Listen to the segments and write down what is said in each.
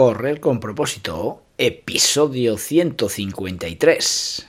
Correr con propósito, episodio 153.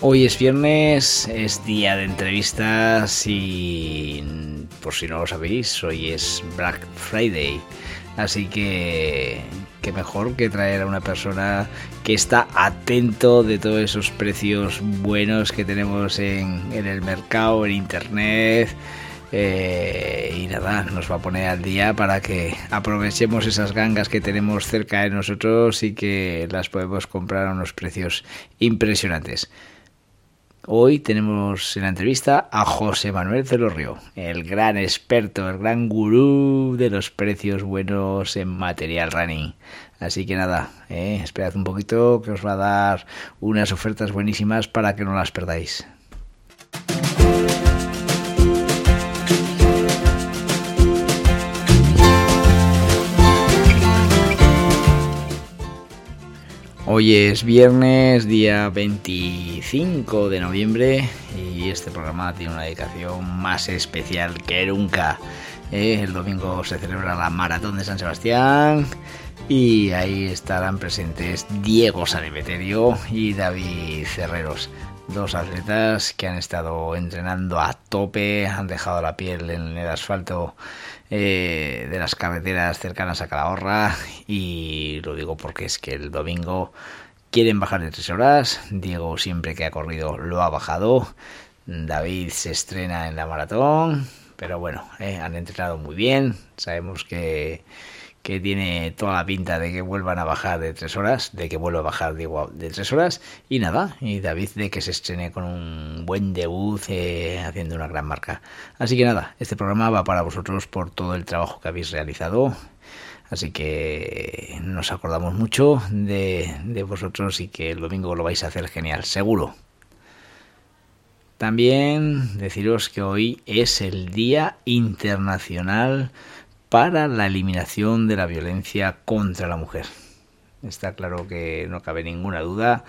Hoy es viernes, es día de entrevistas y por si no lo sabéis, hoy es Black Friday. Así que qué mejor que traer a una persona que está atento de todos esos precios buenos que tenemos en, el mercado, en internet. Eh, y nada, nos va a poner al día para que aprovechemos esas gangas que tenemos cerca de nosotros y que las podemos comprar a unos precios impresionantes. Hoy tenemos en la entrevista a José Manuel Celorrio, el gran experto, el gran gurú de los precios buenos en material running. Así que nada, eh, esperad un poquito que os va a dar unas ofertas buenísimas para que no las perdáis. Hoy es viernes, día 25 de noviembre y este programa tiene una dedicación más especial que nunca. Eh, el domingo se celebra la Maratón de San Sebastián y ahí estarán presentes Diego Sanemeterio y David Cerreros. Dos atletas que han estado entrenando a tope, han dejado la piel en el asfalto eh, de las carreteras cercanas a Calahorra y lo digo porque es que el domingo quieren bajar de tres horas, Diego siempre que ha corrido lo ha bajado, David se estrena en la maratón, pero bueno, eh, han entrenado muy bien, sabemos que que tiene toda la pinta de que vuelvan a bajar de tres horas, de que vuelva a bajar digo, de tres horas, y nada, y David de que se estrene con un buen debut eh, haciendo una gran marca. Así que nada, este programa va para vosotros por todo el trabajo que habéis realizado. Así que nos acordamos mucho de, de vosotros y que el domingo lo vais a hacer genial, seguro. También deciros que hoy es el Día Internacional para la eliminación de la violencia contra la mujer. Está claro que no cabe ninguna duda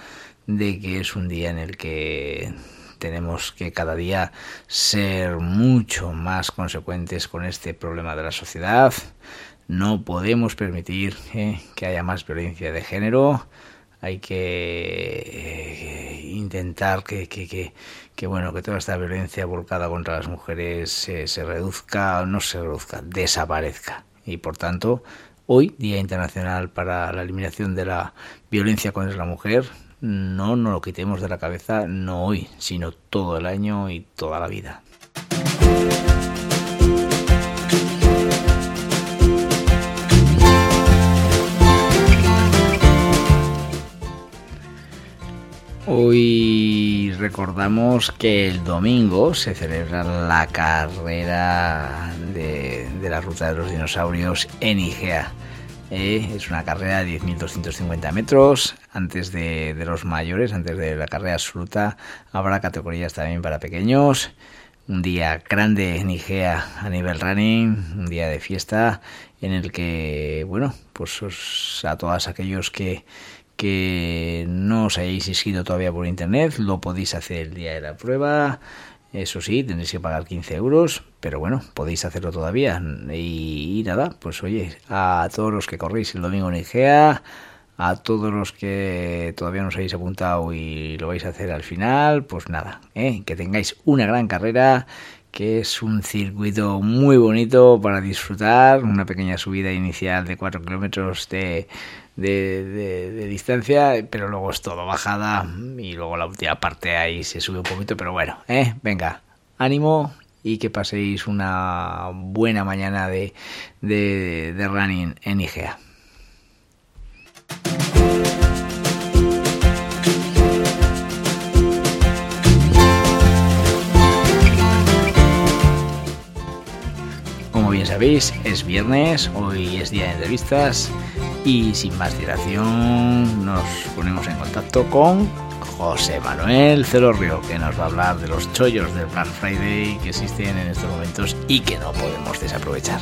de que es un día en el que tenemos que cada día ser mucho más consecuentes con este problema de la sociedad. No podemos permitir eh, que haya más violencia de género. Hay que eh, intentar que, bueno que toda esta violencia volcada contra las mujeres se, se reduzca, no se reduzca, desaparezca. Y por tanto, hoy, Día Internacional para la Eliminación de la Violencia contra la Mujer, no nos lo quitemos de la cabeza, no hoy, sino todo el año y toda la vida. Hoy recordamos que el domingo se celebra la carrera de, la ruta de los dinosaurios en Igea. Eh, es una carrera de 10.250 metros. Antes de, de, los mayores, antes de la carrera absoluta, habrá categorías también para pequeños. Un día grande en Igea a nivel running, un día de fiesta en el que, bueno, pues a todos aquellos que, que no os hayáis inscrito todavía por internet, lo podéis hacer el día de la prueba. Eso sí, tendréis que pagar 15 euros, pero bueno, podéis hacerlo todavía. Y, nada, pues oye, a todos los que corréis el domingo en Igea, a todos los que todavía no os habéis apuntado y lo vais a hacer al final, pues nada, ¿eh? que tengáis una gran carrera, que es un circuito muy bonito para disfrutar, una pequeña subida inicial de 4 kilómetros de de, distancia, pero luego es todo bajada y luego la última parte ahí se sube un poquito, pero bueno, ¿eh? venga, ánimo y que paséis una buena mañana de, de running en IGEA. Como bien sabéis, es viernes, hoy es día de entrevistas y sin más dilación nos ponemos en contacto con José Manuel Celorrio, que nos va a hablar de los chollos del Black Friday que existen en estos momentos y que no podemos desaprovechar.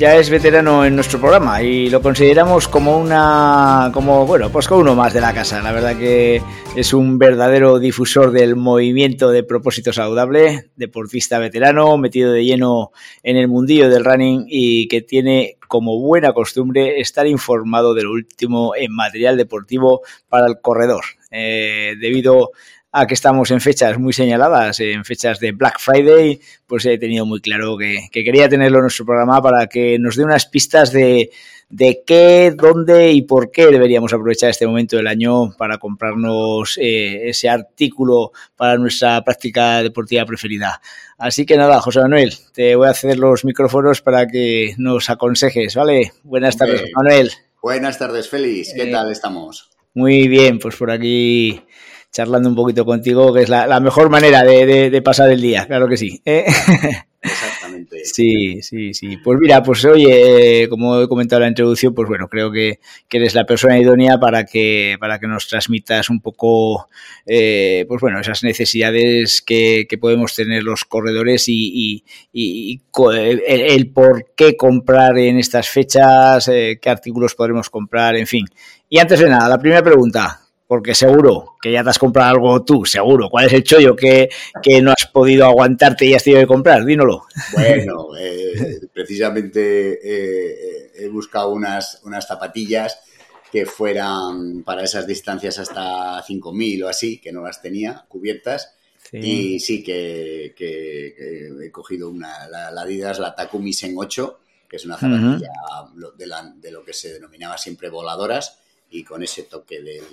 Ya es veterano en nuestro programa y lo consideramos como una, como bueno, pues como uno más de la casa. La verdad que es un verdadero difusor del movimiento de propósito saludable, deportista veterano, metido de lleno en el mundillo del running y que tiene como buena costumbre estar informado de lo último en material deportivo para el corredor. Eh, debido a que estamos en fechas muy señaladas, en fechas de Black Friday, pues he tenido muy claro que, quería tenerlo en nuestro programa para que nos dé unas pistas de, de qué, dónde y por qué deberíamos aprovechar este momento del año para comprarnos eh, ese artículo para nuestra práctica deportiva preferida. Así que nada, José Manuel, te voy a ceder los micrófonos para que nos aconsejes, ¿vale? Buenas tardes, Manuel. Buenas tardes, Félix. ¿Qué eh, tal estamos? Muy bien, pues por aquí charlando un poquito contigo, que es la, mejor manera de, pasar el día, claro que sí. ¿eh? Exactamente. Sí, sí, sí. Pues mira, pues oye, como he comentado en la introducción, pues bueno, creo que, eres la persona idónea para que, para que nos transmitas un poco, eh, pues bueno, esas necesidades que, podemos tener los corredores y, el, por qué comprar en estas fechas, eh, qué artículos podremos comprar, en fin. Y antes de nada, la primera pregunta, porque seguro que ya te has comprado algo tú, seguro. ¿Cuál es el chollo que, no has podido aguantarte y has tenido que comprar? Dínoslo. Bueno, eh, precisamente eh, he buscado unas, unas zapatillas que fueran para esas distancias hasta 5.000 o así, que no las tenía cubiertas. Y sí que, he cogido una, la, Adidas, la Takumi Sen 8, que es una zapatilla de, de lo que se denominaba siempre voladoras y con ese toque del,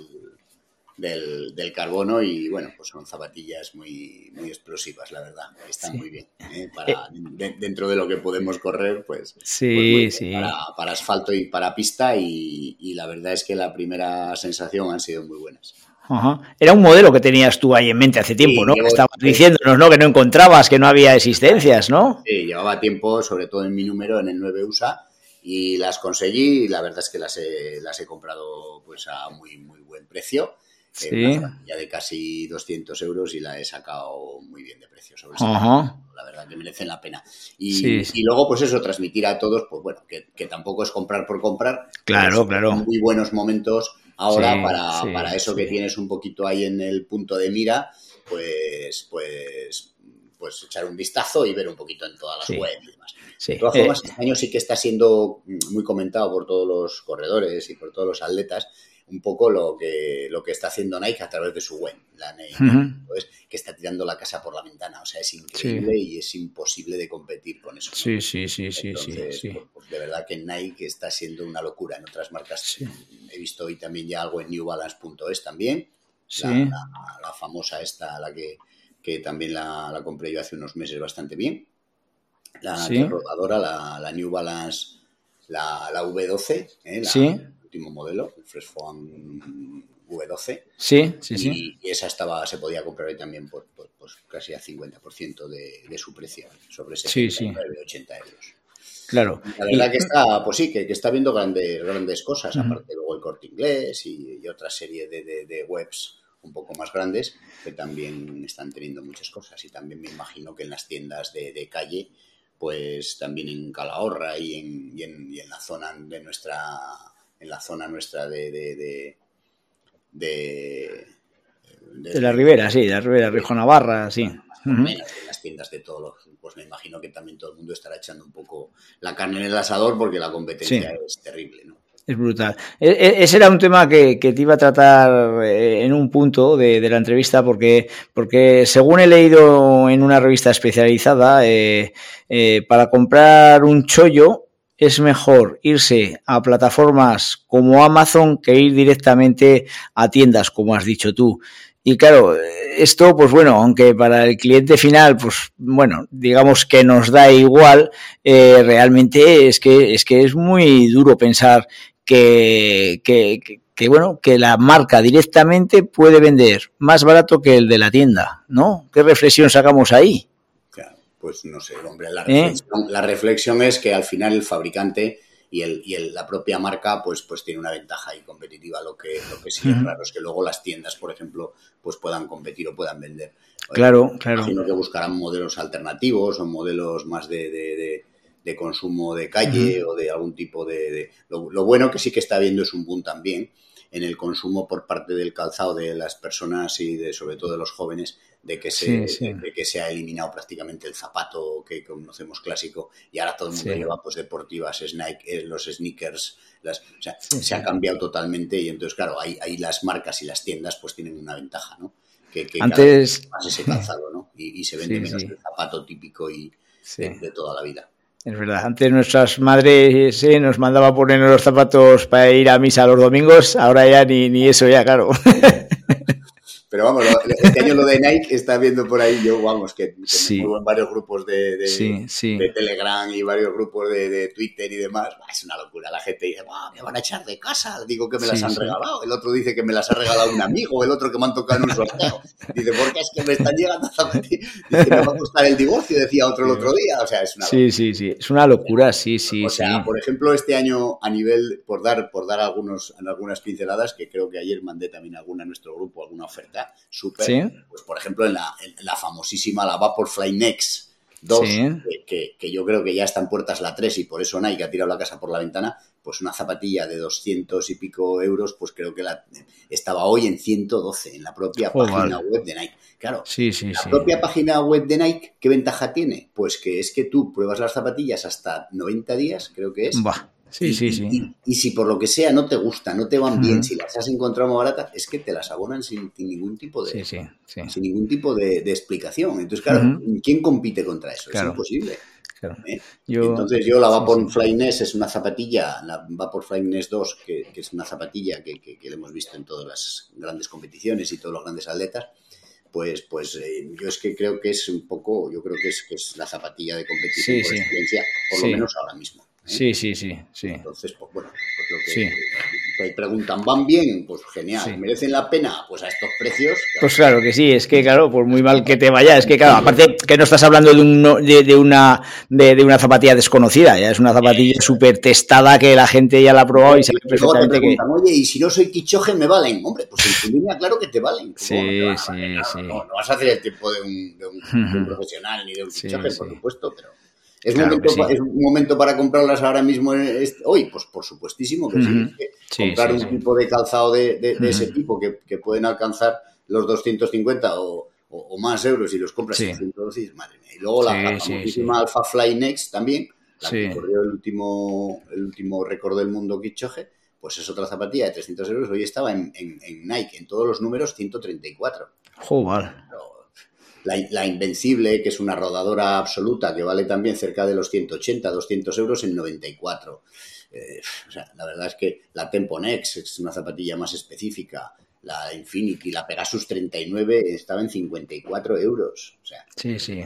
del, del, carbono y bueno, pues son zapatillas muy, muy explosivas, la verdad. Están muy bien. ¿eh? Para, dentro de lo que podemos correr, pues, sí, pues sí. Para, para, asfalto y para pista y, y, la verdad es que la primera sensación han sido muy buenas. Era un modelo que tenías tú ahí en mente hace tiempo, ¿no? Estabas diciéndonos, ¿no? Que no encontrabas, que no había existencias, ¿no? Sí, llevaba tiempo, sobre todo en mi número, en el 9 USA, y las conseguí y la verdad es que las he, las he comprado pues a muy, muy buen precio Sí. ya de casi 200 euros y la he sacado muy bien de precio sobre La verdad que merecen la pena. Y, y, luego, pues eso, transmitir a todos, pues bueno, que, tampoco es comprar por comprar. Claro, claro. Muy buenos momentos ahora para, para, eso que tienes un poquito ahí en el punto de mira, pues, pues, pues echar un vistazo y ver un poquito en todas las webs y demás. De todas formas, eh, este año sí que está siendo muy comentado por todos los corredores y por todos los atletas un poco lo que, lo que está haciendo Nike a través de su web, la Nike, que está tirando la casa por la ventana. O sea, es increíble y es imposible de competir con eso. Sí, sí, sí, sí, sí, pues, pues, de verdad que Nike está siendo una locura. En otras marcas he visto hoy también ya algo en newbalance.es también. La, famosa esta, la que, que también la, la, compré yo hace unos meses bastante bien. La rodadora, la, la New Balance, la, la V12, ¿eh? la, último modelo, el Fresh V12. Sí, sí, sí. Y esa estaba, se podía comprar también por, pues casi a 50% de, de, su precio, sobre ese sí, 80 euros. Claro. La verdad que está, pues sí, que, está viendo grandes, grandes cosas, aparte luego el corte inglés y, otra serie de, de, webs un poco más grandes que también están teniendo muchas cosas. Y también me imagino que en las tiendas de, calle, pues también en Calahorra y en, y en, y en la zona de nuestra en la zona nuestra de, de, de, de la Ribera, sí, de la Ribera, Rijo Navarra, sí. En las tiendas de todos pues me imagino que también todo el mundo estará echando un poco la carne en el asador porque la competencia es terrible, ¿no? Es brutal. E, e, ese era un tema que, te iba a tratar eh, en un punto de, la entrevista porque, porque según he leído en una revista especializada, eh, eh, para comprar un chollo es mejor irse a plataformas como Amazon que ir directamente a tiendas, como has dicho tú. Y claro, esto, pues bueno, aunque para el cliente final, pues bueno, digamos que nos da igual, eh, realmente es que, es que es muy duro pensar que, que, que bueno, que la marca directamente puede vender más barato que el de la tienda, ¿no? ¿Qué reflexión sacamos ahí? Pues no sé, hombre, la ¿Eh? reflexión, la reflexión es que al final el fabricante y, el, y el, la propia marca pues, pues tiene una ventaja ahí competitiva. Lo que, lo que sí es raro es que luego las tiendas, por ejemplo, pues puedan competir o puedan vender. Claro, claro. Imagino que buscarán modelos alternativos o modelos más de, de, de, de consumo de calle o de algún tipo de... Lo, lo, bueno que sí que está habiendo es un boom también en el consumo por parte del calzado de las personas y de sobre todo de los jóvenes de que se, sí, sí. De, que se ha eliminado prácticamente el zapato que conocemos clásico y ahora todo el mundo sí. lleva pues deportivas, Nike, eh, los sneakers, las, o sea, se ha cambiado totalmente y entonces claro, ahí, ahí las marcas y las tiendas pues tienen una ventaja, ¿no? Que, que Antes más ese calzado, ¿no? Y, y se vende menos el zapato típico y de, de toda la vida. Es verdad, antes nuestras madres eh, nos mandaban poner los zapatos para ir a misa los domingos, ahora ya ni, ni eso ya, claro. Pero vamos, este año lo de Nike está viendo por ahí, yo vamos, que, que sí. me en varios grupos de, de, sí, sí. de, Telegram y varios grupos de, de Twitter y demás. Es una locura. La gente dice, me van a echar de casa. Digo que me las han regalado. El otro dice que me las ha regalado un amigo. El otro que me han tocado en un sorteo. Dice, porque es que me están llegando zapatillas. Dice, me va a costar el divorcio, decía otro el otro día. O sea, es una locura. Sí, sí, sí. Es una locura, sí, sí. O sea, por ejemplo, este año a nivel, por dar, por dar algunos, algunas pinceladas, que creo que ayer mandé también alguna a nuestro grupo, alguna oferta súper. ¿Sí? Pues, por ejemplo, en la, en la famosísima, la Vaporfly Next 2, Sí. que, que, yo creo que ya están puertas la 3 y por eso Nike ha tirado la casa por la ventana, pues una zapatilla de 200 y pico euros, pues creo que la, estaba hoy en 112 en la propia Oh, página vale. web de Nike. Claro, Sí, sí, la sí. propia página web de Nike, ¿qué ventaja tiene? Pues que es que tú pruebas las zapatillas hasta 90 días, creo que es. Sí, y, sí, sí. Y, y, si por lo que sea no te gusta, no te van bien, si las has encontrado más baratas, es que te las abonan sin, sin ningún tipo de, Sí, sí, sí. sin ningún tipo de, de explicación. Entonces, claro. ¿quién compite contra eso? Claro. Es imposible. Claro. ¿eh? Yo- Entonces yo la sí, Vaporfly Nest es una zapatilla, la Vaporfly Nest 2, que, que es una zapatilla que, que, que hemos visto en todas las grandes competiciones y todos los grandes atletas, pues, pues eh, yo es que creo que es un poco, yo creo que es, que es la zapatilla de competición por por lo menos ahora mismo. ¿Eh? Sí, sí, sí, sí. Entonces, pues bueno, pues lo que Sí. preguntan, ¿van bien? Pues genial. Sí. ¿Merecen la pena? Pues a estos precios. Pues claro que sí, es que claro, por muy mal que te vaya, es que claro, aparte que no estás hablando de, un, de, de una de, de, una zapatilla desconocida, ya es una zapatilla súper testada que la gente ya la ha probado y sabe Y te perfectamente que... oye, y si no soy quichoje, ¿me valen? Hombre, pues en tu línea, claro que te valen. Sí, ¿Cómo no te sí? Claro, sí. No, no vas a hacer el tiempo de un, de un, un profesional ni de un quichoje, por supuesto, pero. ¿Es, Claro momento, sí. ¿Es un momento para comprarlas ahora mismo este- hoy? Pues por supuestísimo que. Es que Sí, comprar un tipo de calzado de, de- de ese tipo que, que pueden alcanzar los 250 o, o- o más euros y los compras en 112, madre mía. Y luego la, la sí, famosísima sí. Alpha Fly Next también, la que corrió el último, el último récord del mundo Kipchoge, pues es otra zapatilla de 300 euros. Hoy estaba en, en- en Nike, en todos los números 134. Joder. La, la Invencible, que es una rodadora absoluta, que vale también cerca de los 180, 200 euros en 94. Eh, o sea, la verdad es que la Tempo Next es una zapatilla más específica. La Infinity, la Pegasus 39 estaba en 54 euros. O sea, Sí, sí.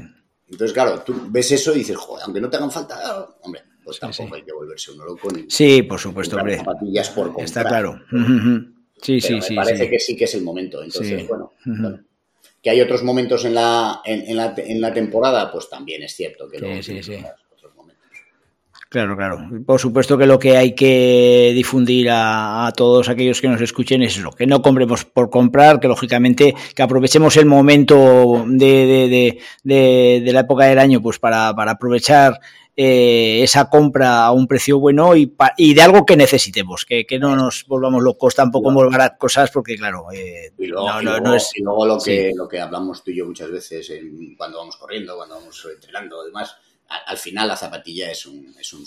entonces, claro, tú ves eso y dices, joder, aunque no te hagan falta, ah, hombre, pues tampoco sí. hay que volverse uno loco ni Sí, por supuesto, hombre. zapatillas por comprar. Está claro. Sí, Pero sí, me sí. parece sí. que sí que es el momento. Entonces, bueno. Que hay otros momentos en la, en, en la, en la temporada, pues también es cierto que Sí, luego sí, sí. otros- momentos. Claro, claro. Por supuesto que lo que hay que difundir a, a todos aquellos que nos escuchen es lo que no compremos por comprar, que lógicamente que aprovechemos el momento de, de, de, de, de la época del año pues para, para aprovechar eh, esa compra a un precio bueno y, de algo que necesitemos, que, que, no nos volvamos locos tampoco en volver cosas porque claro, eh, Y luego, no, y no, luego- no es... y luego lo, que, sí. lo que hablamos tú y yo muchas veces en- cuando vamos corriendo, cuando vamos entrenando, además, al, al final la zapatilla es un, es, un,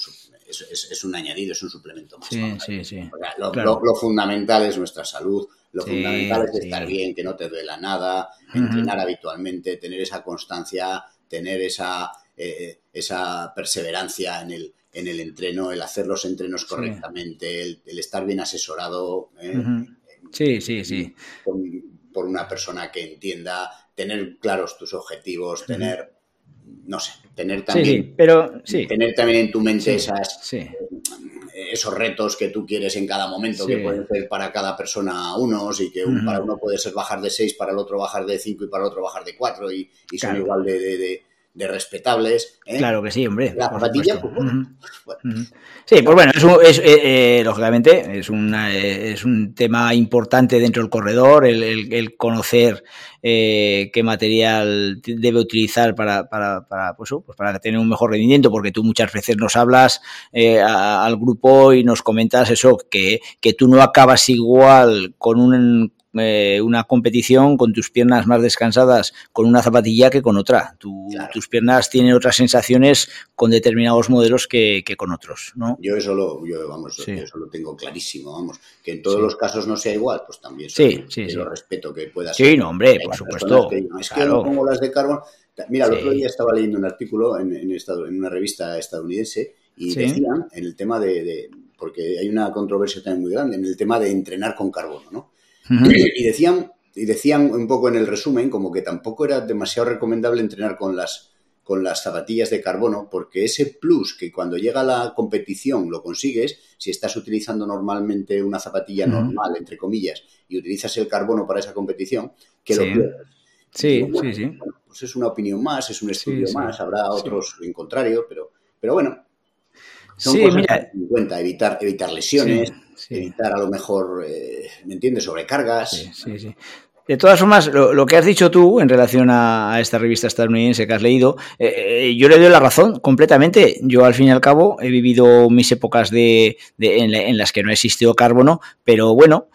es, es- es un añadido, es un suplemento más. Sí, ¿no? sí, sí. O sea, lo, Claro. lo- lo fundamental es nuestra salud, lo Sí, fundamental es sí. estar bien, que no te duela nada, entrenar habitualmente, tener esa constancia, tener esa, eh, esa perseverancia en el, en el entreno, el hacer los entrenos Sí. correctamente, el, el estar bien asesorado. ¿eh? Ujú. Sí, sí, sí. por una persona que entienda, tener claros tus objetivos, tener, no sé, tener también, sí, pero sí. tener también en tu mente esas, esos retos que tú quieres en cada momento, que pueden ser para cada persona unos y que para uno puede ser bajar de 6, para el otro bajar de 5 y para el otro bajar de 4 y, son igual de de respetables. ¿eh? Claro que sí, hombre. La zapatilla, pues, Sí, pues bueno, es, eh, eh, lógicamente es, una, es un tema importante dentro del corredor, el, conocer qué material debe utilizar para, para, para, pues, pues, para tener un mejor rendimiento, porque tú muchas veces nos hablas al grupo y nos comentas eso, que, que tú no acabas igual con un eh, una competición con tus piernas más descansadas con una zapatilla que con otra. Tus piernas tienen otras sensaciones con determinados modelos que, con otros, ¿no? Yo eso lo, yo, vamos, eso lo tengo clarísimo, vamos. Que en todos los casos no sea igual, pues también sí, sí, lo respeto que pueda ser. Sí, no, hombre, por supuesto. es que no pongo las de carbón. Mira, el otro día estaba leyendo un artículo en, en, en una revista estadounidense y decían en el tema de, de, porque hay una controversia también muy grande, en el tema de entrenar con carbono, ¿no? Y decían, y decían un poco en el resumen como que tampoco era demasiado recomendable entrenar con las, con las zapatillas de carbono, porque ese plus que cuando llega la competición lo consigues, si estás utilizando normalmente una zapatilla normal, entre comillas, y utilizas el carbono para esa competición, que lo pierdes. Sí, sí, sí. pues es una opinión más, es un estudio más, habrá otros en contrario, pero, pero bueno, son cosas mira, en cuenta, evitar, evitar lesiones, evitar a lo mejor, eh, ¿me entiendes?, sobrecargas. Sí, sí, De todas formas, lo, que has dicho tú en relación a, esta revista estadounidense que has leído, eh, eh, yo le doy la razón completamente. Yo, al fin y al cabo, he vivido mis épocas de, en, las que no existió carbono, pero bueno,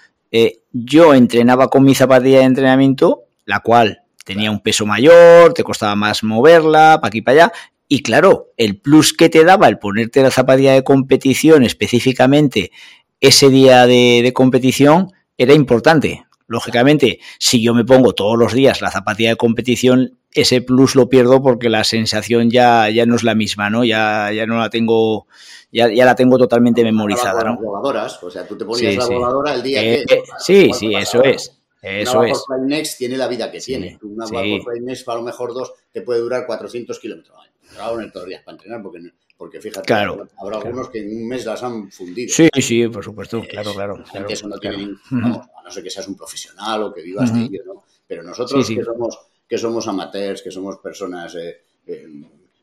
yo entrenaba con mi zapatilla de entrenamiento, la cual tenía un peso mayor, te costaba más moverla, para aquí para allá, y claro, el plus que te daba el ponerte la zapatilla de competición específicamente ese día de, competición era importante. Lógicamente, si yo me pongo todos los días la zapatilla de competición, ese plus lo pierdo porque la sensación ya, ya no es la misma, ¿no? Ya, ya no la tengo, ya, ya la tengo totalmente memorizada, ¿no? O sea, tú te ponías la voladora el día eh, que... Eh, sí, sí, eso es. Eso una es. Next tiene la vida que tiene. Una sí. Next, para lo mejor dos, te puede durar 400 kilómetros. Claro, todos los días para entrenar porque porque fíjate, habrá algunos que en un mes las han fundido. Sí, sí, por supuesto, claro, claro. eso no tiene, vamos, a no ser que seas un profesional o que vivas de ello, ¿no? Pero nosotros que somos que somos amateurs, que somos personas, eh, eh,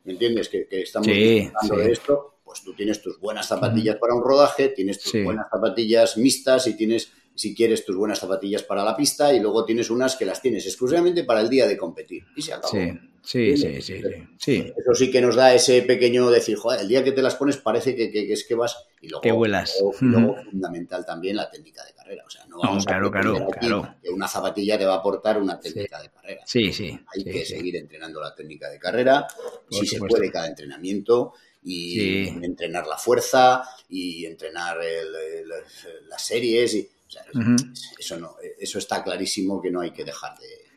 ¿me entiendes? Que, que estamos disfrutando de esto, pues tú tienes tus buenas zapatillas para un rodaje, tienes tus buenas zapatillas mixtas y tienes si quieres tus buenas zapatillas para la pista y luego tienes unas que las tienes exclusivamente para el día de competir. Y se acabó. Sí, sí, sí, sí, Eso sí que nos da ese pequeño decir, joder, el día que te las pones parece que, es que vas y luego, que vuelas. luego, fundamental también la técnica de carrera. O sea, no vamos claro, a claro, claro. que una zapatilla te va a aportar una técnica de carrera. Sí, sí. Hay que seguir entrenando la técnica de carrera, si se puede cada entrenamiento y entrenar la fuerza y entrenar las series y eso, no, eso está clarísimo que no hay que dejar de,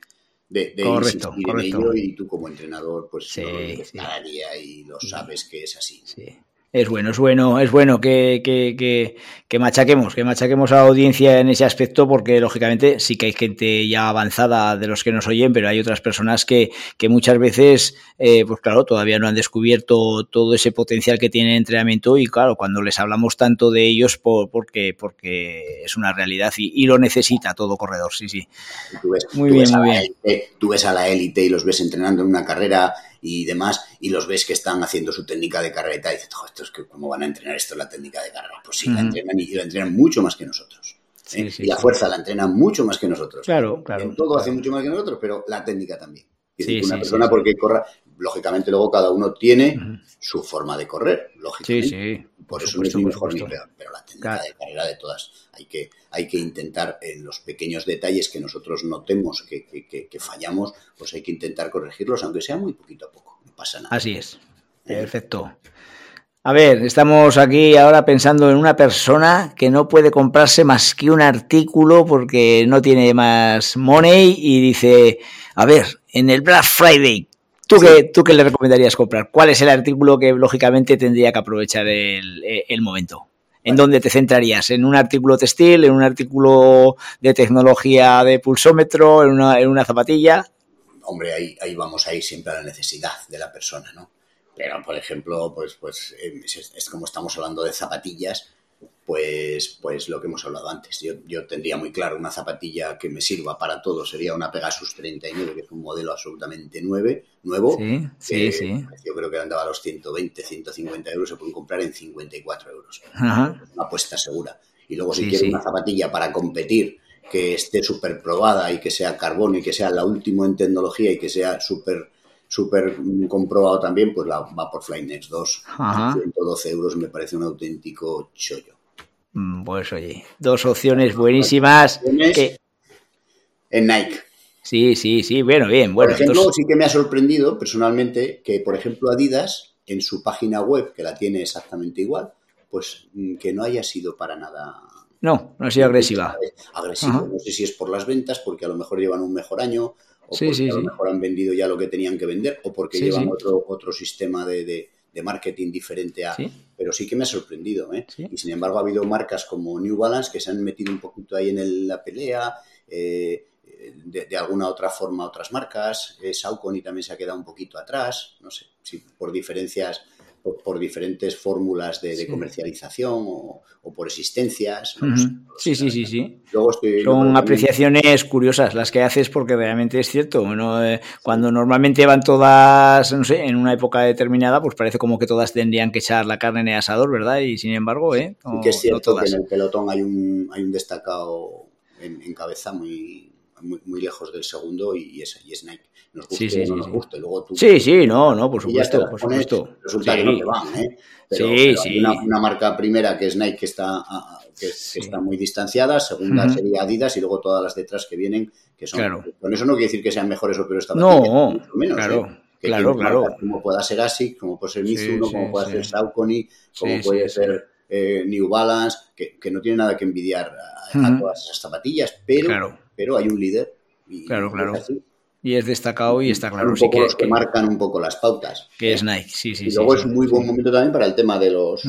de, correcto, insistir en ello y tú como entrenador pues lo cada día y lo sabes que es así. Sí es bueno, es bueno, es bueno que, que, que, machaquemos, que machaquemos a la audiencia en ese aspecto, porque lógicamente sí que hay gente ya avanzada de los que nos oyen, pero hay otras personas que, que muchas veces, eh, pues claro, todavía no han descubierto todo ese potencial que tiene el entrenamiento y claro, cuando les hablamos tanto de ellos, por, porque, porque es una realidad y, lo necesita todo corredor, sí, sí. muy bien, muy bien. tú ves a la élite y los ves entrenando en una carrera y demás, y los ves que están haciendo su técnica de carrera y dices, esto es que cómo van a entrenar esto la técnica de carrera. Pues sí, la entrenan y la entrenan mucho más que nosotros. ¿eh? y la fuerza la entrenan mucho más que nosotros. Claro, claro. En todo hace mucho más que nosotros, pero la técnica también. una persona porque corra, lógicamente luego cada uno tiene su forma de correr, lógicamente. Sí, sí. Por, eso no es mejor ni peor, pero la técnica de carrera de todas hay que, hay que intentar en los pequeños detalles que nosotros notemos que, que, fallamos, pues hay que intentar corregirlos, aunque sea muy poquito a poco, no pasa nada. Así es, ¿Eh? perfecto. A ver, estamos aquí ahora pensando en una persona que no puede comprarse más que un artículo porque no tiene más money y dice, a ver, en el Black Friday, ¿Tú, qué, ¿Tú qué le recomendarías comprar? ¿Cuál es el artículo que lógicamente tendría que aprovechar el, el momento? ¿En dónde te centrarías? ¿En un artículo textil? ¿En un artículo de tecnología de pulsómetro? ¿En una, en una zapatilla? Hombre, ahí, ahí vamos a ir siempre a la necesidad de la persona, ¿no? Pero, por ejemplo, pues, pues es, como estamos hablando de zapatillas, pues, pues lo que hemos hablado antes. Yo, yo tendría muy claro una zapatilla que me sirva para todo. Sería una Pegasus 39, que es un modelo absolutamente nueve, nuevo. Sí, sí, sí. Yo creo que andaba a los 120, 150 euros. Se pueden comprar en 54 euros. Ajá. Una apuesta segura. Y luego si Sí, quiero sí. una zapatilla para competir que esté súper probada y que sea carbono y que sea la última en tecnología y que sea súper súper mm, comprobado también, pues la Vaporfly Next 2 Ajá. 112 euros me parece un auténtico chollo. Mm, Pues oye, dos opciones buenísimas. Opciones. que- En Nike. Sí, sí, sí, bueno, bien, bueno. por ejemplo, sí que me ha sorprendido personalmente que, por ejemplo, Adidas, en su página web, que la tiene exactamente igual, pues mm, que no haya sido para nada no, no ha sido agresiva. agresivo. Ajá. No sé si es por las ventas, porque a lo mejor llevan un mejor año, o Sí, porque sí, a lo sí. mejor han vendido ya lo que tenían que vender, o porque llevan. Otro, otro sistema de, de- de marketing diferente a... Sí. Pero sí que me ha sorprendido, ¿eh? Sí. Y sin embargo ha habido marcas como New Balance que se han metido un poquito ahí en el- la pelea, eh, de, de alguna otra forma otras marcas, eh, Saucony también se ha quedado un poquito atrás, no sé, si por diferencias, por, por diferentes fórmulas de, de Sí. comercialización o, o por existencias. sé, Sí, sí, sí, sí. Luego estoy- Son apreciaciones curiosas las que haces porque realmente es cierto. ¿no? Eh, Cuando normalmente van todas, no sé, en una época determinada, pues parece como que todas tendrían que echar la carne en el asador, ¿verdad? Y sin embargo, ¿eh? Sí No, que es no cierto que en el pelotón hay un, hay un destacado en, en cabeza muy, muy, muy lejos del segundo y, y es, y es Nike. Nos guste Sí, no nos sí. guste. Luego tú Sí, sí, no, no, por supuesto, por pones, supuesto. Resulta que no te van, ¿eh? Pero, hay. Una, una marca primera que es Nike que está, que, está muy distanciada, segunda sería Adidas y luego todas las detrás que vienen, que son... Claro. Con eso no quiere decir que sean mejores o peores No, zapatillas, mucho menos, claro, ¿eh? Claro, claro. marcas Como pueda ser ASIC, como puede ser Mizuno, sí, como puede sí. ser Saucony, como puede ser eh, New Balance, que, que no tiene nada que envidiar a, todas esas zapatillas, pero, Claro. Pero hay un líder. Y, Claro, y claro. es así. Y es destacado y está claro, un sí poco que, los que que- marcan un poco las pautas. que es Nike, sí, sí, y sí. luego sí, es un muy sí. buen momento también para el tema de los,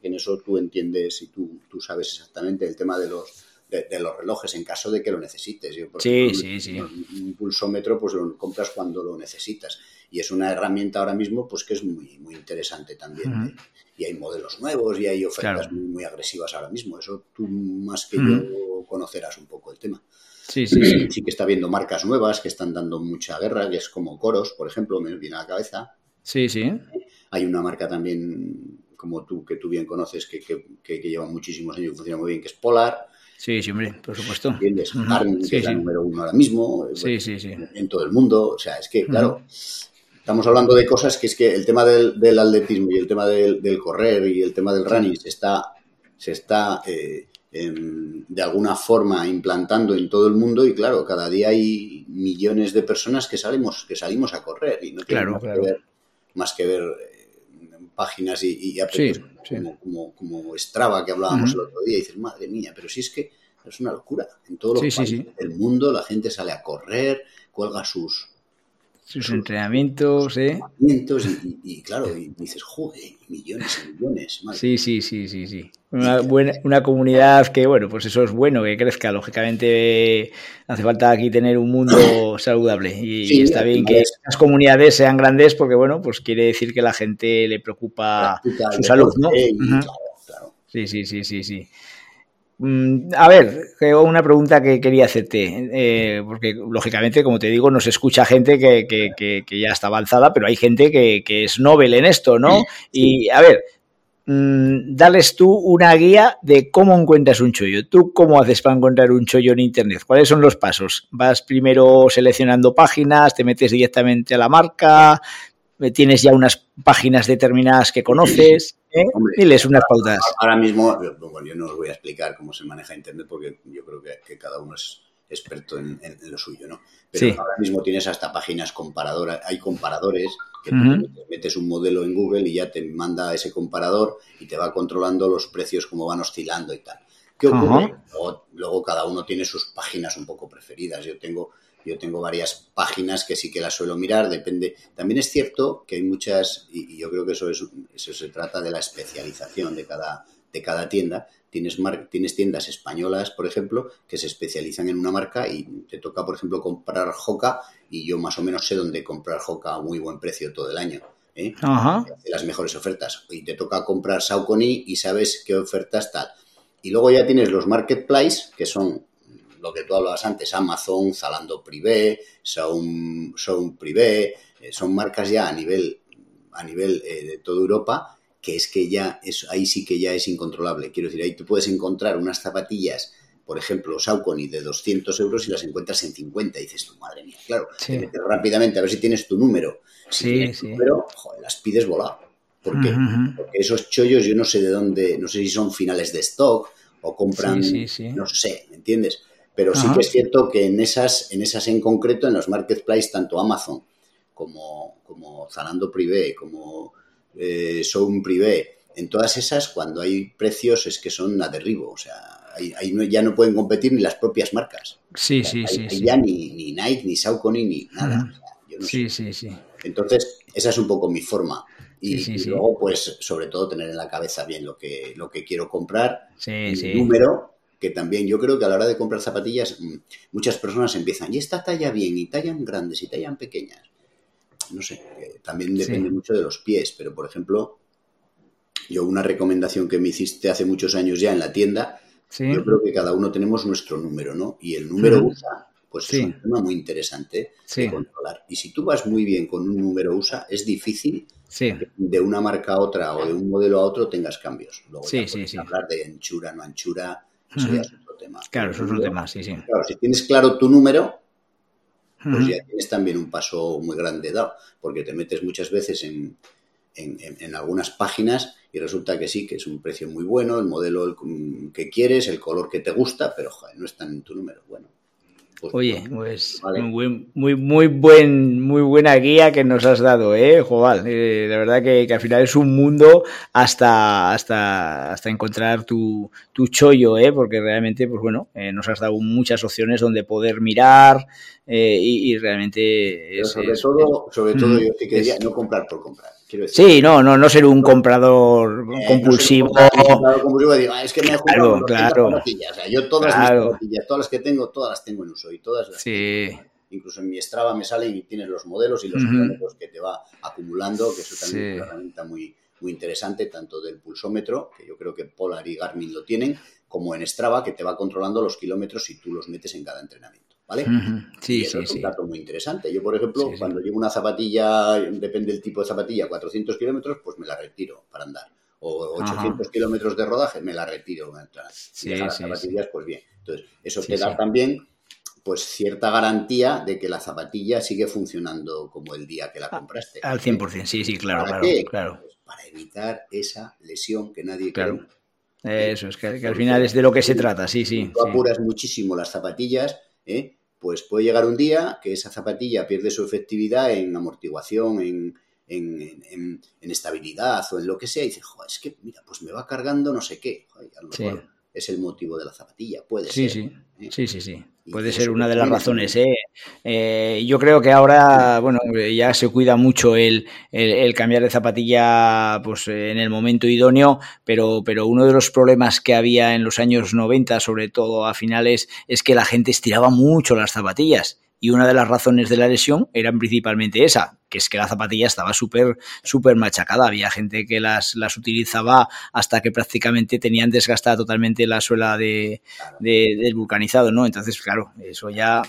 que en eso tú entiendes y tú, tú sabes exactamente el tema de los de, de los relojes en caso de que lo necesites. Yo, por Sí, ejemplo, sí, sí. Un, pulsómetro pues lo compras cuando lo necesitas y es una herramienta ahora mismo pues que es muy muy interesante también. ¿eh? Y hay modelos nuevos y hay ofertas Claro. muy, muy agresivas ahora mismo. Eso tú más que yo conocerás un poco el tema. Sí, sí, sí. Sí que está viendo marcas nuevas que están dando mucha guerra, que es como Coros, por ejemplo, me viene a la cabeza. Sí, sí. Hay una marca también, como tú, que tú bien conoces, que, que, lleva muchísimos años y funciona muy bien, que es Polar. Sí, sí, hombre, por supuesto. ¿Entiendes? Garmin, que Sí, es la sí. número uno ahora mismo. Sí, sí, sí. En todo el mundo. O sea, es que, claro, estamos hablando de cosas que es que el tema del, del atletismo y el tema del, del correr y el tema del running se está, se está eh, de alguna forma implantando en todo el mundo y claro, cada día hay millones de personas que salimos, que salimos a correr y no tiene Claro, más, claro. Que ver, más que ver eh, páginas y, y Sí, como, sí. como, como Strava que hablábamos el otro día y dices, madre mía, pero si es que es una locura. En todos los Sí, países del mundo la gente sale a correr, cuelga sus Sus entrenamientos, ¿eh? entrenamientos y, y- y, claro, y dices, joder, millones y millones. madre Sí, sí, sí, sí, sí. Una, buena, una comunidad que, bueno, pues eso es bueno, que crezca. Lógicamente hace falta aquí tener un mundo saludable y, Sí, está bien que es- las comunidades sean grandes porque, bueno, pues quiere decir que la gente le preocupa practica su salud, ¿no? claro, claro. Sí, sí, sí, sí, sí. Mm, A ver, una pregunta que quería hacerte, eh, porque lógicamente, como te digo, nos escucha gente que, que- que- que ya está avanzada, pero hay gente que, es novel en esto, ¿no? Y a ver, mm, dales tú una guía de cómo encuentras un chollo. ¿Tú cómo haces para encontrar un chollo en Internet? ¿Cuáles son los pasos? ¿Vas primero seleccionando páginas, te metes directamente a la marca, tienes ya unas páginas determinadas que conoces? ¿Eh? Hombre, Diles unas pautas. Ahora mismo, bueno, yo no os voy a explicar cómo se maneja Internet porque yo creo que, que cada uno es experto en, lo suyo, ¿no? Pero Sí. ahora mismo tienes hasta páginas comparadoras, hay comparadores que metes- metes un modelo en Google y ya te manda ese comparador y te va controlando los precios, cómo van oscilando y tal. ¿Qué ocurre? Luego, luego cada uno tiene sus páginas un poco preferidas. Yo tengo, yo tengo varias páginas que sí que las suelo mirar, depende. También es cierto que hay muchas, y, y yo creo que eso, es, eso se trata de la especialización de cada, de cada tienda. Tienes, mar- tienes tiendas españolas, por ejemplo, que se especializan en una marca y te toca, por ejemplo, comprar Joca y yo más o menos sé dónde comprar Joca a muy buen precio todo el año. ¿eh? las mejores ofertas. Y te toca comprar Saucony y sabes qué ofertas tal. Y luego ya tienes los marketplace, que son lo que tú hablabas antes, Amazon, Zalando Privé, Sound, Sound Privé, eh, son marcas ya a nivel, a nivel eh, de toda Europa, que es que ya, es, ahí sí que ya es incontrolable. Quiero decir, ahí tú puedes encontrar unas zapatillas por ejemplo, Saucony de 200 euros y las encuentras en 50. Y dices, tu madre mía, claro, te metes rápidamente a ver si tienes tu número. sí, sí. Pero, joder, las pides volado. ¿Por qué? Porque esos chollos yo no sé de dónde, no sé si son finales de stock o compran, no sé, ¿me entiendes? Pero sí que es cierto que en esas, en esas en concreto, en los marketplaces, tanto Amazon como, como Zalando Privé, como eh, Sound Privé, en todas esas, cuando hay precios es que son a derribo, o sea, ahí, ya no pueden competir ni las propias marcas. Sí, sí, sí. ya ni, ni, Nike, ni Saucony, ni nada. sí, sí, sí. Entonces, esa es un poco mi forma. Y, luego, pues, sobre todo, tener en la cabeza bien lo que, lo que quiero comprar. Sí. número, que también yo creo que a la hora de comprar zapatillas mm, muchas personas empiezan, y esta talla bien, y tallan grandes, y tallan pequeñas. No sé, también depende mucho de los pies, pero por ejemplo, yo una recomendación que me hiciste hace muchos años ya en la tienda, yo creo que cada uno tenemos nuestro número, ¿no? Y el número USA, pues es un tema muy interesante de controlar. Y si tú vas muy bien con un número USA, es difícil de una marca a otra o de un modelo a otro tengas cambios. Luego ya hablar de anchura, no anchura, eso ya es otro tema. Claro, eso es otro tema, sí, sí. Claro, si tienes claro tu número, pues ya tienes también un paso muy grande dado, porque te metes muchas veces en, en, algunas páginas y resulta que sí, que es un precio muy bueno, el modelo que quieres, el color que te gusta, pero joder, no están en tu número. Bueno, pues, Oye, pues muy, muy, muy, buen, muy buena guía que nos has dado, ¿eh, Joval? Eh, de verdad que, al final es un mundo hasta, hasta, hasta encontrar tu, tu chollo, ¿eh? Porque realmente, pues bueno, eh, nos has dado muchas opciones donde poder mirar eh, y, realmente... sobre, todo, sobre todo, yo te quería no comprar por comprar. Sí, no, no, no ser un comprador compulsivo. compulsivo ah, es que me he claro, claro. O sea, yo todas las zapatillas, todas las que tengo, todas las tengo en uso y todas las sí. incluso en mi Strava me salen y tienes los modelos y los kilómetros que te va acumulando, que eso también es una herramienta muy, muy interesante, tanto del pulsómetro, que yo creo que Polar y Garmin lo tienen, como en Strava, que te va controlando los kilómetros si tú los metes en cada entrenamiento. ¿Vale? Sí, sí, es un dato muy interesante. Yo, por ejemplo, cuando llevo una zapatilla, depende del tipo de zapatilla, 400 kilómetros, pues me la retiro para andar. O 800 kilómetros de rodaje, me la retiro. Sí, y las zapatillas, pues bien. Entonces, eso te da también pues cierta garantía de que la zapatilla sigue funcionando como el día que la compraste. Al 100%, sí, sí, claro, claro, claro. Pues para evitar esa lesión que nadie claro. Eso, es que, al final es de lo que se trata, sí, sí. Tú apuras muchísimo las zapatillas, ¿eh? Pues puede llegar un día que esa zapatilla pierde su efectividad en amortiguación, en, en, estabilidad o en lo que sea, y dice, joder, es que, mira, pues me va cargando no sé qué. a lo mejor es el motivo de la zapatilla, puede sí, ser. Sí, ¿eh? sí, sí, sí. Puede ser una de las razones. ¿eh? ¿eh? yo creo que ahora, bueno, ya se cuida mucho el, el, cambiar de zapatilla pues, en el momento idóneo, pero, pero uno de los problemas que había en los años 90, sobre todo a finales, es que la gente estiraba mucho las zapatillas y una de las razones de la lesión eran principalmente esa, que es que la zapatilla estaba súper súper machacada. Había gente que las, las utilizaba hasta que prácticamente tenían desgastada totalmente la suela de, del vulcanizado, ¿no? Entonces, claro, eso ya...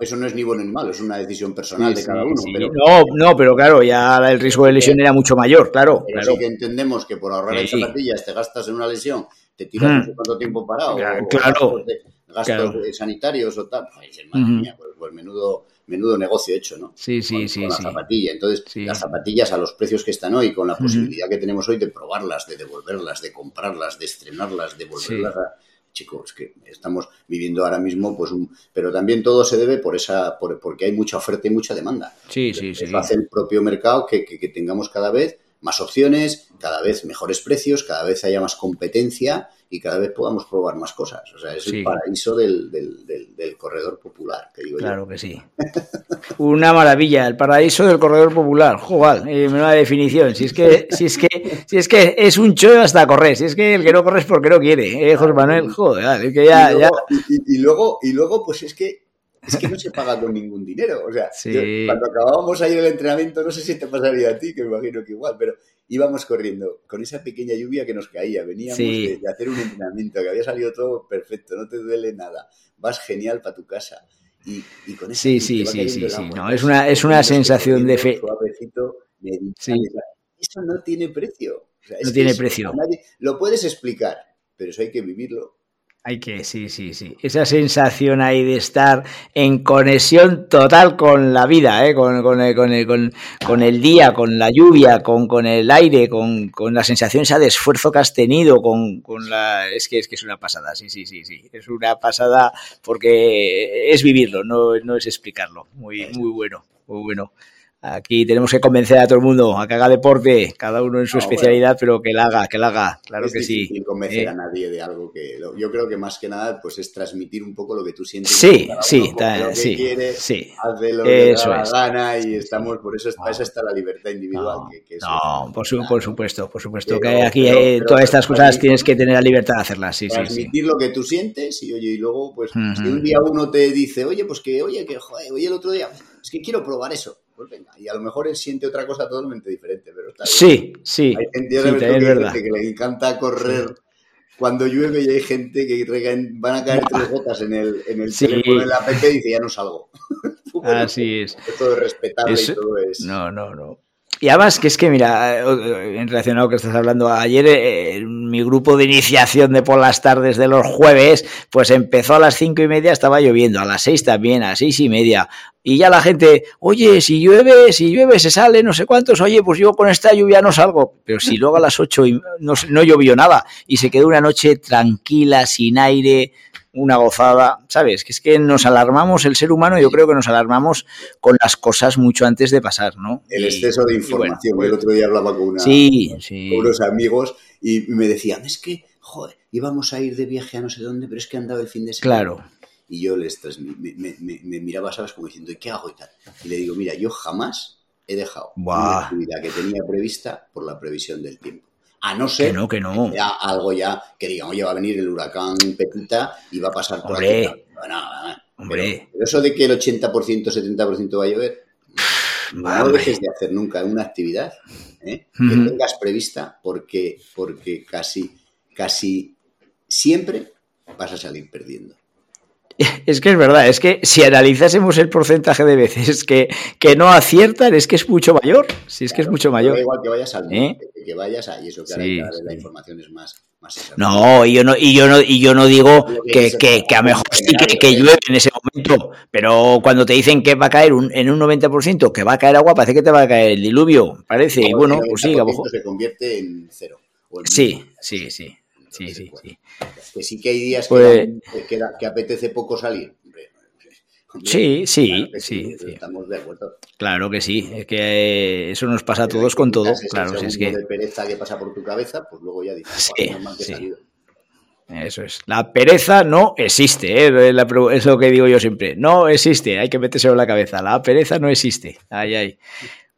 Eso no es ni bueno, ni malo, es una decisión personal de cada uno. No, no, pero claro, ya el riesgo de lesión era mucho mayor, claro. Pero claro. sí que entendemos que por ahorrar en zapatillas te gastas en una lesión, te tiras mm. no sé cuánto tiempo parado. Claro gastos sanitarios o tal, pues, pues, pues, menudo, menudo negocio hecho, ¿no? Sí, sí, sí. Con la zapatilla. Entonces, las zapatillas a los precios que están hoy, con la posibilidad que tenemos hoy de probarlas, de devolverlas, de comprarlas, de estrenarlas, de volverlas a chicos, que estamos viviendo ahora mismo, pues un, pero también todo se debe por esa, por, porque hay mucha oferta y mucha demanda. Sí, sí, sí. hace el propio mercado que, que, tengamos cada vez más opciones, cada vez mejores precios, cada vez haya más competencia y cada vez podamos probar más cosas. O sea, es el paraíso del, del, corredor popular, que digo Claro que sí. Una maravilla, el paraíso del corredor popular. Joder, eh, definición. Si es que, si es que, si es que es un chollo hasta correr, si es que el que no corre es porque no quiere, ¿eh, José Manuel? Joder, es que ya, y luego, Y, luego, y luego, pues es que es que no se paga con ningún dinero. O sea, cuando acabábamos ayer el entrenamiento, no sé si te pasaría a ti, que me imagino que igual, pero íbamos corriendo con esa pequeña lluvia que nos caía. Veníamos de, hacer un entrenamiento, que había salido todo perfecto, no te duele nada, vas genial para tu casa. Y, con sí, sí, sí, sí, sí. No, es una, es una sensación de fe. Eso no tiene precio. no tiene precio. lo puedes explicar, pero eso hay que vivirlo. Hay que, sí, sí, sí. Esa sensación ahí de estar en conexión total con la vida, ¿eh? con, con, el, con, el, con, el día, con la lluvia, con, con el aire, con, con, la sensación esa de esfuerzo que has tenido, con, con la... Es que, es que es una pasada, sí, sí, sí, sí. Es una pasada porque es vivirlo, no, no es explicarlo. Muy, muy bueno, muy bueno. Aquí tenemos que convencer a todo el mundo a que haga deporte, cada uno en su especialidad, pero que la haga, que la haga, claro que sí. Es convencer eh. a nadie de algo que yo creo que más que nada pues es transmitir un poco lo que tú sientes. Sí, sí, sí, sí. Hace lo que Eso da la gana y estamos, por eso, para eso está la libertad individual. No, que, no por, por, supuesto, por supuesto que aquí eh, todas estas cosas tienes que tener la libertad de hacerlas, sí, Transmitir lo que tú sientes y oye, y luego pues si un día uno te dice, oye, pues que, oye, que, joder, oye, el otro día, es que quiero probar eso pues venga. Y a lo mejor él siente otra cosa totalmente diferente, pero está Sí, sí. Hay gente, que, le encanta correr cuando llueve y hay gente que van a caer tres gotas en el, en el teléfono de la app y dice ya no salgo. Así es. Todo es respetable y todo es... No, no, no. Y además que es que, mira, eh, en relación a lo que estás hablando, ayer eh, mi grupo de iniciación de por las tardes de los jueves, pues empezó a las cinco y media, estaba lloviendo, a las seis también, a seis y media. Y ya la gente, oye, si llueve, si llueve se sale, no sé cuántos, oye, pues yo con esta lluvia no salgo. Pero si luego a las ocho no, no llovió nada y se quedó una noche tranquila, sin aire, una gozada, ¿sabes? Que es que nos alarmamos, el ser humano, yo creo que nos alarmamos con las cosas mucho antes de pasar, ¿no? El exceso de información. el otro día hablaba con, unos amigos y me decían, es que, joder, íbamos a ir de viaje a no sé dónde, pero es que han dado el fin de semana. Claro. Y yo les me, me, miraba, ¿sabes? Como diciendo, ¿y qué hago y tal? Y le digo, mira, yo jamás he dejado una actividad que tenía prevista por la previsión del tiempo. A no ser que no, que no. Ya, algo ya que digamos, ya va a venir el huracán Pepita y va a pasar por aquí. hombre. Pero, eso de que el 80%, 70% va a llover, no dejes de hacer nunca una actividad ¿eh? que tengas prevista porque, porque casi, casi siempre vas a salir perdiendo. Es que es verdad, es que si analizásemos el porcentaje de veces que, que no aciertan, es que es mucho mayor. Si es que es mucho mayor. Da igual que vayas al ¿Eh? que vayas a, y eso que ahora la información es más, más No, y yo no, y yo no, y yo no digo que, que, que, a lo mejor sí que, que, llueve en ese momento, pero cuando te dicen que va a caer un, en un 90%, que va a caer agua, parece que te va a caer el diluvio, parece. y bueno, pues sí, a lo mejor. se convierte en cero. sí, sí, sí. Sí, sí, sí. Que sí que hay días que, pues que, apetece poco salir. sí, sí, sí, Estamos de acuerdo. Claro que sí, es que eso nos pasa a todos con todo. Claro, si es que. de pereza que pasa por tu cabeza, pues luego ya dices, sí, sí. Eso es. La pereza no existe, ¿eh? es lo que digo yo siempre. No existe, hay que meterse en la cabeza. La pereza no existe. Ay, ay.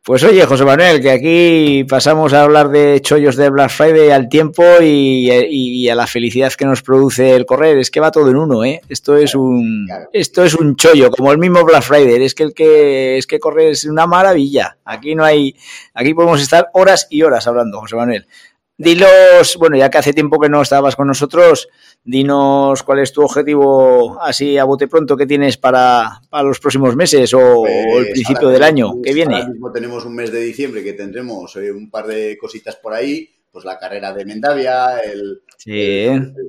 Pues oye, José Manuel, que aquí pasamos a hablar de chollos de Black Friday al tiempo y, a la felicidad que nos produce el correr. Es que va todo en uno, ¿eh? Esto es un, esto es un chollo, como el mismo Black Friday. Es que el que es que correr es una maravilla. Aquí no hay, aquí podemos estar horas y horas hablando, José Manuel. Dilos, bueno, ya que hace tiempo que no estabas con nosotros, dinos cuál es tu objetivo así a bote pronto que tienes para, los próximos meses o, el pues principio del año que viene. Ahora mismo tenemos un mes de diciembre que tendremos eh, un par de cositas por ahí, pues la carrera de Mendavia, el,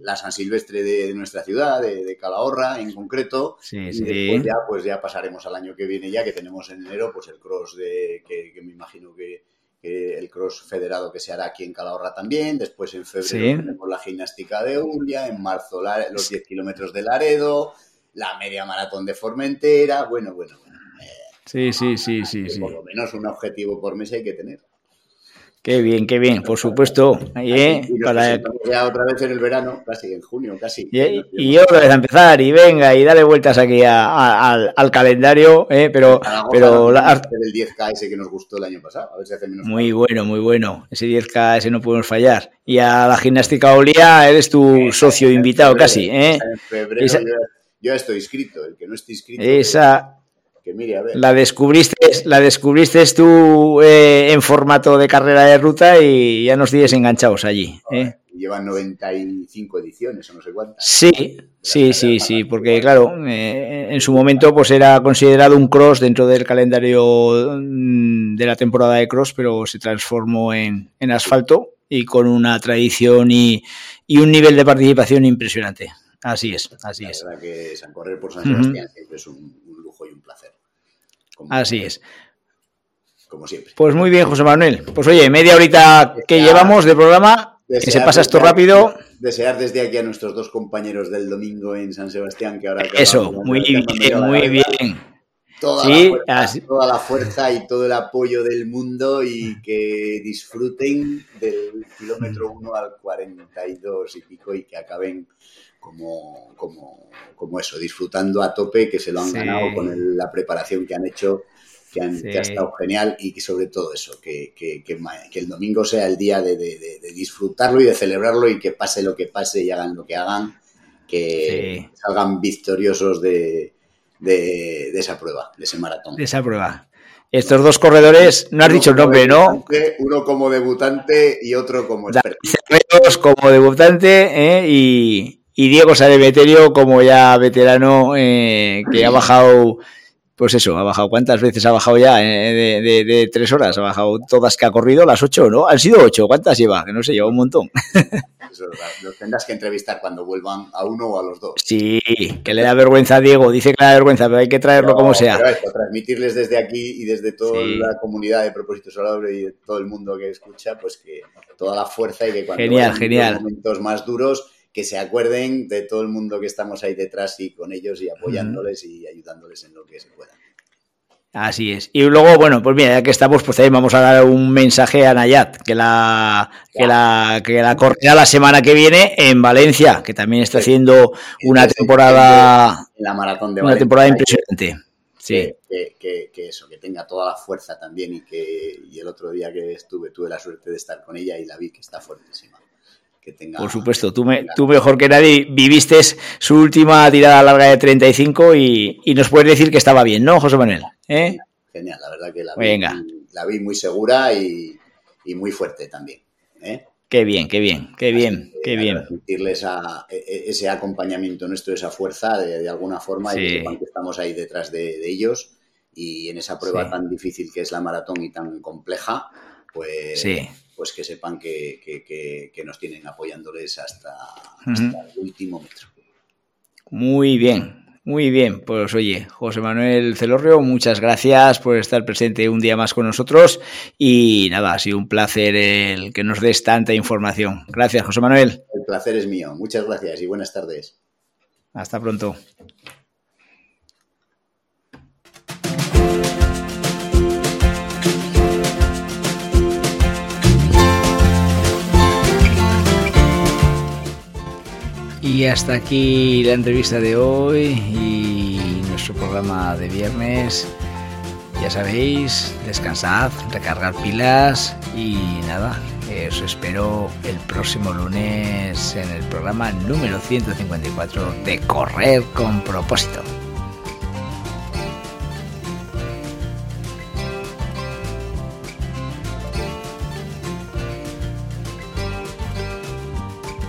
la San Silvestre de, nuestra ciudad, de, Calahorra en concreto. y después ya, pues ya pasaremos al año que viene ya, que tenemos en enero, pues el cross de que me imagino que el cross federado que se hará aquí en Calahorra también, después en febrero tenemos la gimnástica de Umbria, en marzo los 10 kilómetros de Laredo, la media maratón de Formentera, bueno, bueno, bueno. sí, sí, sí, sí, sí. Por lo menos un objetivo por mes hay que tener. Qué bien, qué bien, por supuesto. ¿eh? Para... Ya otra vez en el verano, casi en junio, casi. Y, otra vez a empezar, y venga, y dale vueltas aquí al, calendario, ¿eh? pero... pero la... El 10K ese que nos gustó el año pasado, a ver si hace menos Muy bueno, muy bueno. Ese 10K, ese no podemos fallar. Y a la gimnástica Olía eres tu socio invitado casi, ¿eh? En febrero Yo estoy inscrito, el que no esté inscrito. Esa. Que, mire, a ver. La descubriste, la descubriste tú eh, en formato de carrera de ruta y ya nos tienes enganchados allí. ¿eh? Llevan 95 ediciones o no sé cuántas. Sí, sí, sí, sí, porque claro, eh, en su momento pues era considerado un cross dentro del calendario mm, de la temporada de cross, pero se transformó en, en asfalto y con una tradición y, y, un nivel de participación impresionante. Así es, así la es. verdad que San Correr por San Sebastián uh -huh. siempre es un, un, lujo y un placer. Como, así es. Como siempre. Pues muy bien, José Manuel. Pues oye, media horita que llevamos de programa, que se pasa esto rápido. Desear desde aquí a nuestros dos compañeros del domingo en San Sebastián, que ahora... Eso, muy bien, muy bien. Toda, sí, la fuerza, así... toda la fuerza y todo el apoyo del mundo y que disfruten del kilómetro 1 al 42 y pico y que acaben como, como, como eso, disfrutando a tope, que se lo han sí. ganado con el, la preparación que han hecho, que, han, sí. que, ha estado genial y que sobre todo eso, que, que, que el domingo sea el día de, de, de, de, disfrutarlo y de celebrarlo y que pase lo que pase y hagan lo que hagan, que sí. salgan victoriosos de, de, esa prueba, de ese maratón. De esa prueba. Estos dos corredores, no has dicho el nombre, ¿no? Uno como debutante y otro como experto. Como debutante ¿eh? y, y Diego Saremeterio como ya veterano eh, que ha bajado, pues eso, ha bajado, ¿cuántas veces ha bajado ya? Eh, de, de, de, tres horas, ha bajado todas que ha corrido, las ocho, ¿no? Han sido ocho, ¿cuántas lleva? Que no sé, lleva un montón. Eso, los tendrás que entrevistar cuando vuelvan a uno o a los dos. Sí, que le da vergüenza a Diego, dice que le da vergüenza, pero hay que traerlo no, como sea. Pero esto, transmitirles desde aquí y desde toda sí. la comunidad de Propósito Salable y de todo el mundo que escucha, pues que toda la fuerza y que cuando genial, genial. los momentos más duros que se acuerden de todo el mundo que estamos ahí detrás y con ellos y apoyándoles uh -huh. y ayudándoles en lo que se pueda. Así es. Y luego, bueno, pues mira, ya que estamos, pues también vamos a dar un mensaje a Nayat, que la, que la, que la correrá la semana que viene en Valencia, que también está haciendo una temporada, la maratón de una temporada impresionante. Sí. Que, que, que, eso, que tenga toda la fuerza también y que y el otro día que estuve tuve la suerte de estar con ella y la vi que está fuertísima. Que tenga Por supuesto, tú, me, tú mejor que nadie viviste su última tirada larga de 35 y, y nos puedes decir que estaba bien, ¿no, José Manuel? ¿Eh? Genial, la verdad que la Venga. vi, la vi muy segura y, y muy fuerte también. ¿eh? Qué bien, qué bien, qué bien, que, qué bien. Transmitirles a, e, e, ese acompañamiento nuestro, esa fuerza de, de alguna forma sí. y que sepan que estamos ahí detrás de, de ellos y en esa prueba sí. tan difícil que es la maratón y tan compleja, pues, sí. Pues que sepan que, que, que, que, nos tienen apoyándoles hasta, hasta uh -huh. el último metro. Muy bien, muy bien, pues oye, José Manuel Celorrio, muchas gracias por estar presente un día más con nosotros y nada, ha sido un placer el que nos des tanta información. Gracias, José Manuel. El placer es mío, muchas gracias y buenas tardes. Hasta pronto. Y hasta aquí la entrevista de hoy y nuestro programa de viernes. Ya sabéis, descansad, recargar pilas y nada, os espero el próximo lunes en el programa número 154 de Correr con propósito.